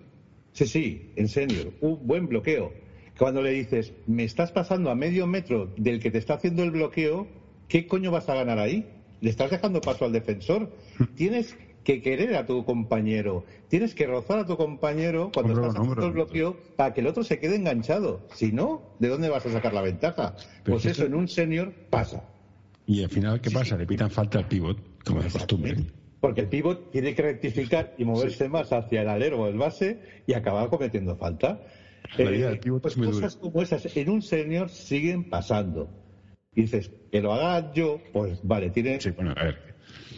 Sí, sí, en senior. Un buen bloqueo. Cuando le dices, me estás pasando a medio metro del que te está haciendo el bloqueo, ¿qué coño vas a ganar ahí? ¿Le estás dejando paso al defensor? Tienes que querer a tu compañero. Tienes que rozar a tu compañero cuando estás haciendo el bloqueo para que el otro se quede enganchado. Si no, ¿de dónde vas a sacar la ventaja? pues eso en un senior pasa. Y al final, ¿qué pasa? Le pitan falta al pivot, como de costumbre. Porque el pivot tiene que rectificar y moverse más hacia el alero o el base y acabar cometiendo falta. Eh, pues cosas como esas en un senior siguen pasando. Y dices, que lo haga yo, pues vale, tiene. Sí, bueno, a ver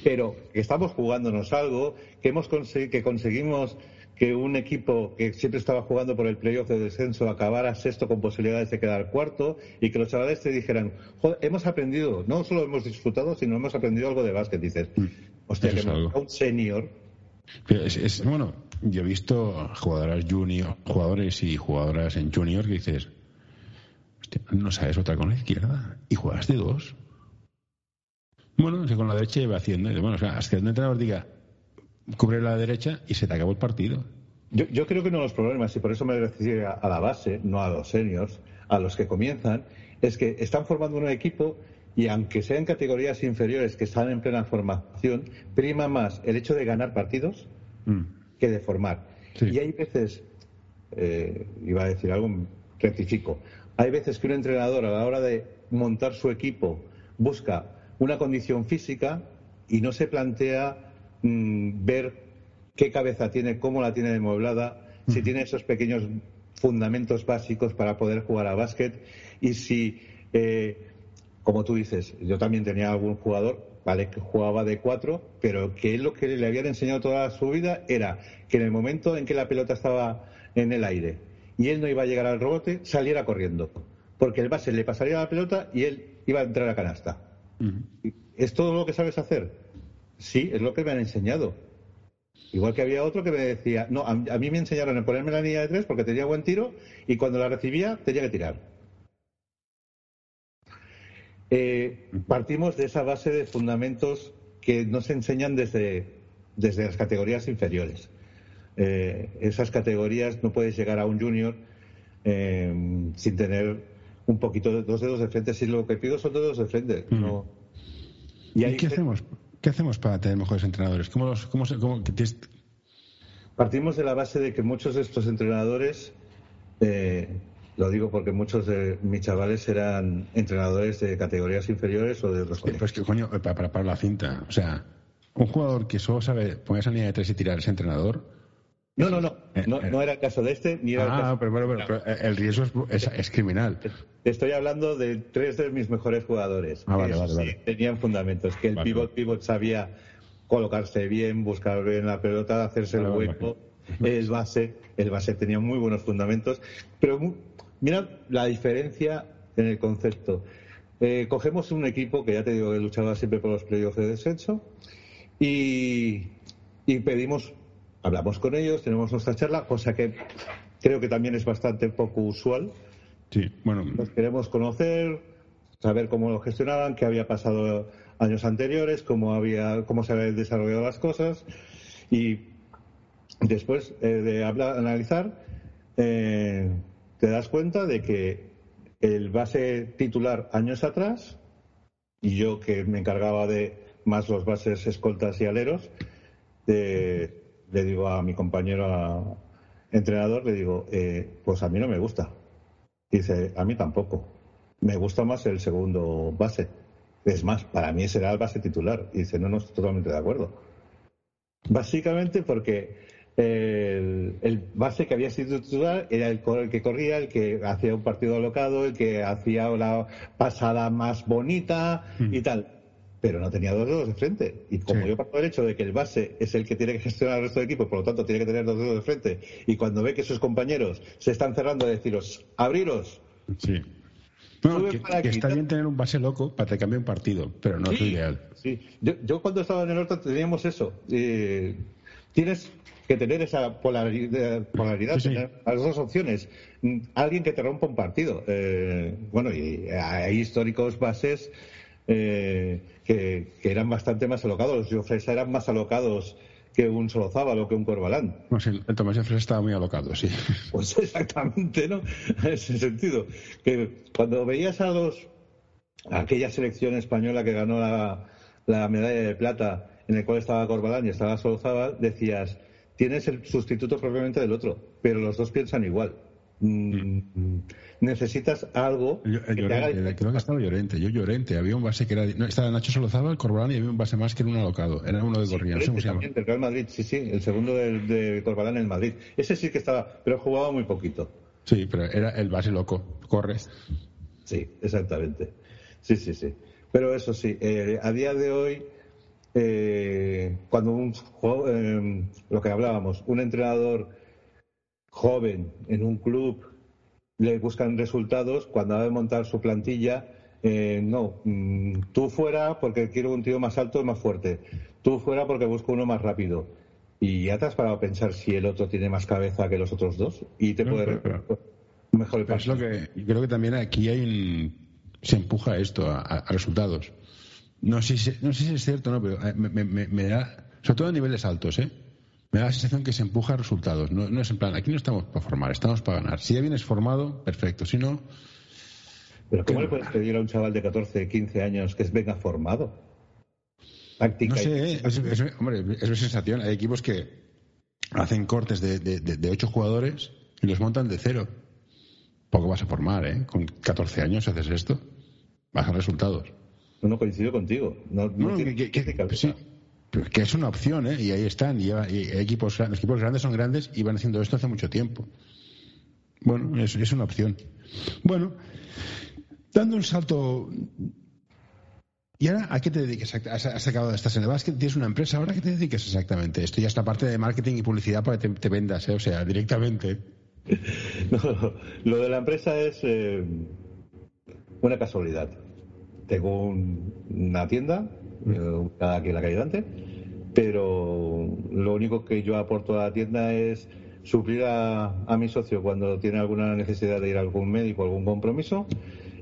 pero que estamos jugándonos algo, que, hemos que conseguimos que un equipo que siempre estaba jugando por el playoff de descenso acabara sexto con posibilidades de quedar cuarto y que los chavales te dijeran, Joder, hemos aprendido, no solo hemos disfrutado, sino hemos aprendido algo de básquet. Dices, mm. hostia, que un senior. es, bueno, yo he visto jugadoras junior, jugadores y jugadoras en junior que dices, no sabes otra con la izquierda y juegas de dos. Bueno, que con la derecha iba haciendo. Bueno, o sea, hasta que un entrenador diga, cubre la derecha y se te acabó el partido. Yo, yo creo que uno de los problemas, y por eso me refiero a la base, no a los seniors, a los que comienzan, es que están formando un equipo y aunque sean categorías inferiores que están en plena formación, prima más el hecho de ganar partidos mm. que de formar. Y hay veces, eh, iba a decir algo, rectifico, hay veces que un entrenador a la hora de montar su equipo busca una condición física y no se plantea mm, ver qué cabeza tiene, cómo la tiene demueblada, si tiene esos pequeños fundamentos básicos para poder jugar a básquet y si, eh, como tú dices, yo también tenía algún jugador, vale, que jugaba de cuatro, pero que él lo que le habían enseñado toda su vida era que en el momento en que la pelota estaba en el aire y él no iba a llegar al rebote, saliera corriendo, porque el base le pasaría la pelota y él iba a entrar a canasta. ¿Es todo lo que sabes hacer? Sí, es lo que me han enseñado. Igual que había otro que me decía, no, a, mí me enseñaron a ponerme la línea de tres porque tenía buen tiro y cuando la recibía tenía que tirar. Eh, partimos de esa base de fundamentos que nos enseñan desde, desde las categorías inferiores. Eh, esas categorías no puedes llegar a un junior eh, sin tener un poquito de dos dedos de frente. Si lo que pido son dos dedos de frente. ¿Y, qué hacemos? ¿Qué hacemos para tener mejores entrenadores? ¿Cómo los, cómo, Partimos de la base de que muchos de estos entrenadores, eh, lo digo porque muchos de mis chavales eran entrenadores de categorías inferiores o de otros Pues que coño, para, para, la cinta. O sea, un jugador que solo sabe poner esa línea de tres y tirar ese entrenador. No, no, no. Eh, no, eh. no, era el caso de este, ni era el ah, caso. Pero, bueno, pero, el riesgo es, es, criminal. Estoy hablando de tres de mis mejores jugadores. Ah, vale, vale, Tenían fundamentos, que el pivot, pivot sabía colocarse bien, buscar bien la pelota, hacerse el hueco. El base, el base tenía muy buenos fundamentos, pero mira la diferencia en el concepto. Eh, cogemos un equipo que ya te digo que luchaba siempre por los playoffs de descenso y, y pedimos, hablamos con ellos, tenemos nuestra charla, cosa que creo que también es bastante poco usual Sí, bueno. Nos queremos conocer, saber cómo lo gestionaban, qué había pasado años anteriores, cómo, había, cómo se habían desarrollado las cosas y después eh, de hablar, analizar, eh, te das cuenta de que el base titular años atrás y yo que me encargaba de más los bases escoltas y aleros, le digo a mi compañero entrenador, le digo, eh, pues a mí no me gusta. Dice, a mí tampoco. Me gusta más el segundo base. Es más, para mí será el base titular. dice, no, no estoy totalmente de acuerdo. Básicamente porque el, base que había sido titular era el, que corría, el que hacía un partido alocado, el que hacía la pasada más bonita y mm. tal. Pero no tenía dos dedos de frente. Y como yo parto del hecho de que el base es el que tiene que gestionar el resto del equipo, por lo tanto tiene que tener dos dedos de frente, y cuando ve que sus compañeros se están cerrando, a deciros, abriros. Sí. que, está bien tener un base loco para que cambie un partido, pero no es ideal. Sí, yo, cuando estaba en el norte teníamos eso. Eh, tienes que tener esa polaridad, polaridad tener las dos opciones. Alguien que te rompa un partido. Eh, bueno, y hay históricos bases eh, que, eran bastante más alocados. Los eran más alocados que un Solozábal o que un Corbalán. el, Tomás Fresa estaba muy alocado, sí. Pues exactamente, ¿no? En ese sentido. Que cuando veías a los aquella selección española que ganó la, medalla de plata, en el cual estaba Corbalán y estaba Solozábal, decías, tienes el sustituto propiamente del otro, pero los dos piensan igual. Mm, necesitas algo que Llorente, creo que estaba Llorente yo Llorente había un base que era no, estaba Nacho Solozaba el Corbalán y había un base más que era un alocado era uno de no sé llama el Real Madrid sí sí el segundo de, de Corbalán en el Madrid. Ese sí que estaba pero jugaba muy poquito. Sí pero era el base loco corre sí exactamente. Sí sí sí. Pero eso sí eh, a día de hoy eh, cuando un eh, lo que hablábamos un entrenador joven en un club le buscan resultados, cuando ha de montar su plantilla, eh, no, mm, tú fuera porque quiero un tío más alto y más fuerte, tú fuera porque busco uno más rápido. y ya te has parado a pensar si el otro tiene más cabeza que los otros dos y te puede mejor el es lo que creo que también aquí hay un, se empuja esto a, resultados. No sé, si, no sé si es cierto no, pero eh, me, da, sobre todo a niveles altos, ¿eh? Me da la sensación que se empuja a resultados. No, no es en plan, aquí no estamos para formar, estamos para ganar. Si ya vienes formado, perfecto. Si no. Pero ¿cómo le puedes pedir a un chaval de 14, 15 años que venga formado? no sé, ¿eh? es, hombre, es mi sensación. Hay equipos que hacen cortes de, de, de, ocho jugadores y los montan de cero. Poco vas a formar, ¿eh? Con 14 años haces esto, bajan resultados. No, no coincido contigo. No, que, que, es una opción, ¿eh? Y ahí están. Y, equipos, los equipos grandes son grandes y van haciendo esto hace mucho tiempo. Bueno, es, es una opción. Bueno, dando un salto ¿Y ahora a qué te dedicas? Has acabado de estar en el básquet, tienes una empresa, ¿ahora a qué te dedicas exactamente? Esto ya es la parte de marketing y publicidad para que te, vendas, ¿eh? o sea, directamente. No, lo de la empresa es eh, una casualidad. Tengo una tienda, eh, aquí en la calle Dante, pero lo único que yo aporto a la tienda es suplir a, a mi socio cuando tiene alguna necesidad de ir a algún médico, algún compromiso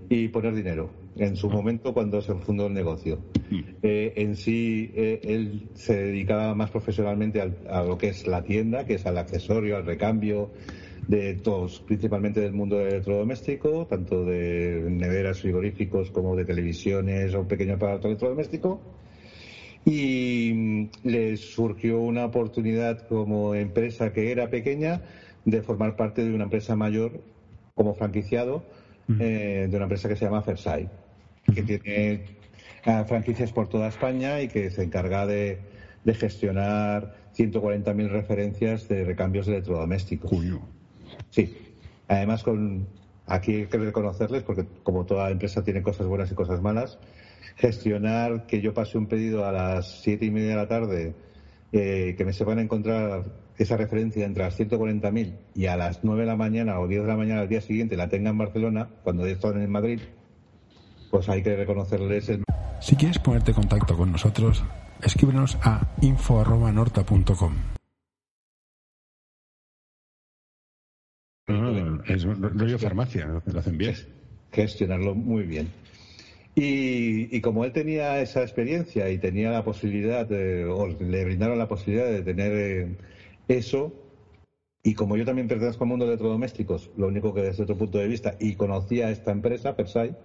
y poner dinero en su momento cuando se fundó el negocio. Mm. Eh, en sí, eh, él se dedicaba más profesionalmente a lo que es la tienda, que es al accesorio, al recambio de todos, principalmente del mundo electrodoméstico, tanto de neveras frigoríficos como de televisiones o pequeño aparato electrodoméstico. Y mm, le surgió una oportunidad como empresa que era pequeña de formar parte de una empresa mayor como franquiciado eh, de una empresa que se llama Fersai, que tiene eh, franquicias por toda España y que se encarga de, gestionar 140.000 referencias de recambios de electrodomésticos. Sí. Además, con, aquí hay que reconocerles, porque como toda empresa tiene cosas buenas y cosas malas, gestionar que yo pase un pedido a las siete y media de la tarde, eh, que me se van a encontrar esa referencia entre las 140.000 y a las 9 de la mañana o 10 de la mañana al día siguiente la tenga en Barcelona, cuando están en Madrid, pues hay que reconocerles el... Si quieres ponerte en contacto con nosotros, escríbenos a info.norta.com. Es rollo farmacia, lo hacen bien. Gestionarlo muy bien. Y, como él tenía esa experiencia y tenía la posibilidad, o le brindaron la posibilidad de tener eh, eso, y como yo también pertenezco al mundo de electrodomésticos, lo único que desde otro punto de vista, y conocía esta empresa, Persai,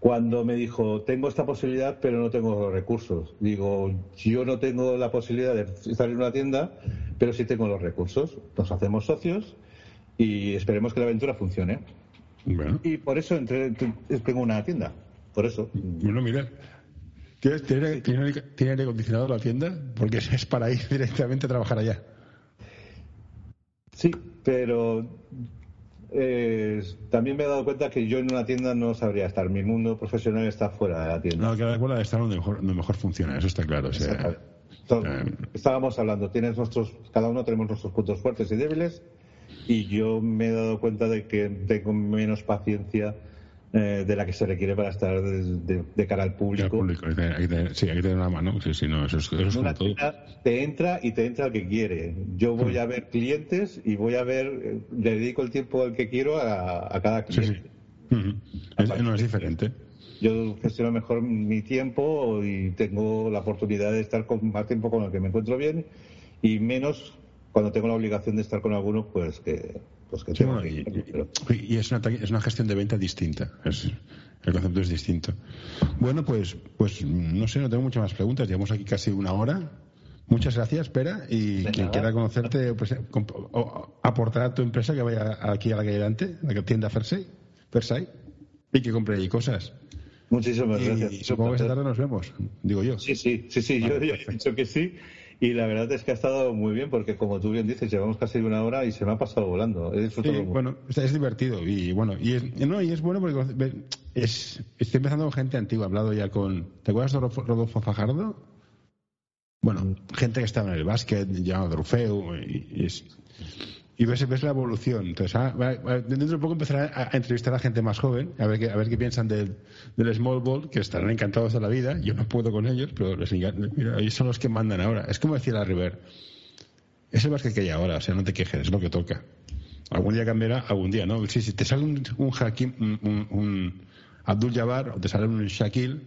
cuando me dijo, tengo esta posibilidad, pero no tengo los recursos. Digo, yo no tengo la posibilidad de estar en una tienda, pero sí tengo los recursos. Nos hacemos socios y esperemos que la aventura funcione. Y por eso tengo una tienda. Por eso. Bueno, mira, ¿Tiene, aire acondicionado la tienda? Porque es para ir directamente a trabajar allá. Sí, pero eh, también me he dado cuenta que yo en una tienda no sabría estar. Mi mundo profesional está fuera de la tienda. No, cada cual estar donde mejor, donde mejor funciona, eso está claro. Eh, estábamos hablando, tienes nuestros, cada uno tenemos nuestros puntos fuertes y débiles, y yo me he dado cuenta de que tengo menos paciencia eh, de la que se requiere para estar de, cara al público. sí, hay que tener una mano. Sí, sí, no, eso es, eso es todo. Te entra y te entra el que quiere. Yo voy a ver clientes y voy a ver, eh, le dedico el tiempo al que quiero a, cada cliente. no es diferente. Yo gestiono mejor mi tiempo y tengo la oportunidad de estar con más tiempo con el que me encuentro bien y menos cuando tengo la obligación de estar con alguno, pues que, pues y, es, una, es una gestión de venta distinta. el concepto es distinto. Bueno, pues, pues no sé, no tengo muchas más preguntas. Llevamos aquí casi una hora. Muchas gracias, espera. Y quien quiera conocerte pues, o, aportar a tu empresa que vaya aquí a la calle delante, a la tienda Fersay y que compre ahí cosas. Muchísimas gracias. Y supongo que esta tarde nos vemos, digo yo. Sí, sí, sí, sí, yo, yo he dicho que sí. Y la verdad es que ha estado muy bien porque, como tú bien dices, llevamos casi una hora y se me ha pasado volando. sí, bueno, es divertido y bueno, y es, no, y es bueno porque es, estoy empezando con gente antigua. He hablado ya con. ¿Te acuerdas de Rodolfo Fajardo? Bueno, gente que estaba en el básquet, llamado Drufeu, y, es, y ves, ves la evolución. Entonces, ah, dentro de poco empezará a, entrevistar a gente más joven, a ver qué, a ver qué piensan del, del small ball, que estarán encantados de la vida. Yo no puedo con ellos, pero les mira, ellos son los que mandan ahora. Es como decía la River. Es el básquet que hay ahora, o sea, no te quejes, es lo que toca. Algún día cambiará, algún día, ¿no? Si, si te sale un, un, Hakim, un, Abdul Jabbar o te sale un Shaquille,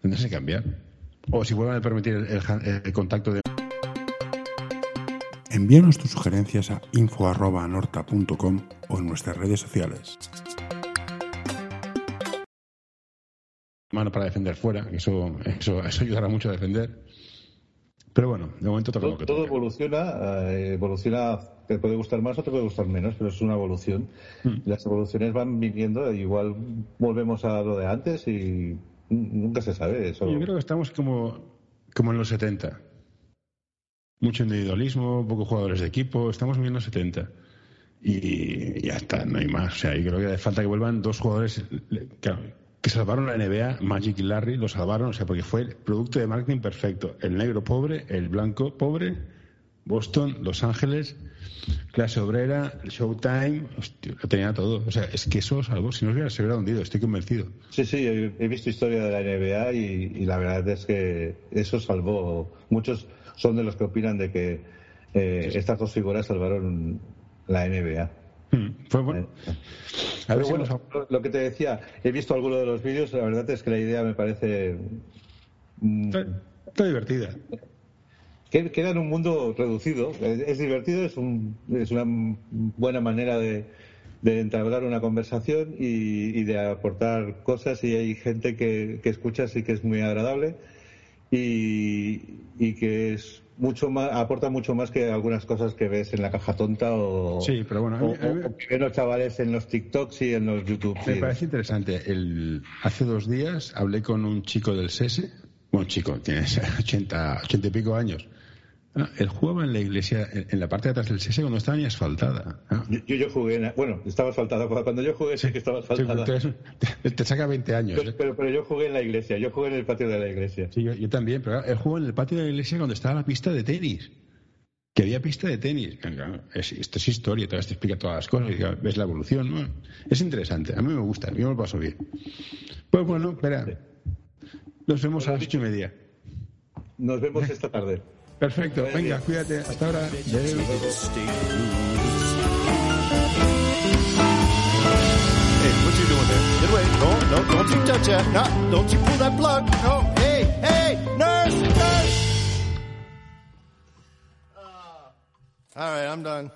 tendrás que cambiar. O si vuelvan a permitir el, el contacto de Envíanos tus sugerencias a info.anorta.com o en nuestras redes sociales. Mano para defender fuera, eso, eso, eso ayudará mucho a defender. Pero bueno, de momento todo, lo que todo evoluciona, eh, evoluciona, te puede gustar más o te puede gustar menos, pero es una evolución. Hmm. Las evoluciones van viniendo, igual volvemos a lo de antes y nunca se sabe eso. Yo creo que estamos como, como en los 70 mucho individualismo, pocos jugadores de equipo, estamos viviendo 70. Y ya está, no hay más. O sea, yo creo que hace falta que vuelvan dos jugadores que salvaron la NBA, Magic y Larry, lo salvaron, o sea, porque fue el producto de marketing perfecto. El negro pobre, el blanco pobre, Boston, Los Ángeles, clase obrera, Showtime, hostia, lo tenía todo. O sea, es que eso salvó. Si no hubiera, se hubiera hundido, estoy convencido. Sí, sí, he, visto historia de la NBA y, y, la verdad es que eso salvó. Muchos son de los que opinan de que eh, estas dos figuras salvaron la NBA. Hmm, fue bueno. Eh, bueno, lo que te decía, he visto algunos de los vídeos, la verdad es que la idea me parece... Mm, está, divertida. Queda en un mundo reducido. Es, divertido, es, un, es una buena manera de, de entablar una conversación y, de aportar cosas. Y hay gente que, que escucha así que es muy agradable y, que es mucho más aporta mucho más que algunas cosas que ves en la caja tonta o sí pero bueno que ven los chavales en los TikToks y en los YouTube me parece interesante. El hace dos días hablé con un chico del SESE bueno chico tiene 80 80 y pico años Ah, él jugaba en la iglesia, en, la parte de atrás del SESE cuando estaba ni asfaltada. Ah. Yo, yo, jugué, bueno, estaba asfaltada. Cuando yo jugué sí que estaba asfaltada. te, saca 20 años. ¿eh? Pero, pero, yo jugué en la iglesia, yo jugué en el patio de la iglesia. Sí, yo, también, pero él jugó en el patio de la iglesia cuando estaba la pista de tenis. Que había pista de tenis. esto es historia, te explica todas las cosas, ves la evolución. ¿no? Es interesante, a mí me gusta, yo me lo paso bien. Pues bueno, espera. Nos vemos a las ocho y media. Nos vemos esta tarde. Perfecto, venga, cuídate. Hasta ahora. Hey, what you doing there? Get away. No, no, don't you touch that. No, don't you pull that plug. No, hey, hey, nurse, nurse. Uh, all right, I'm done.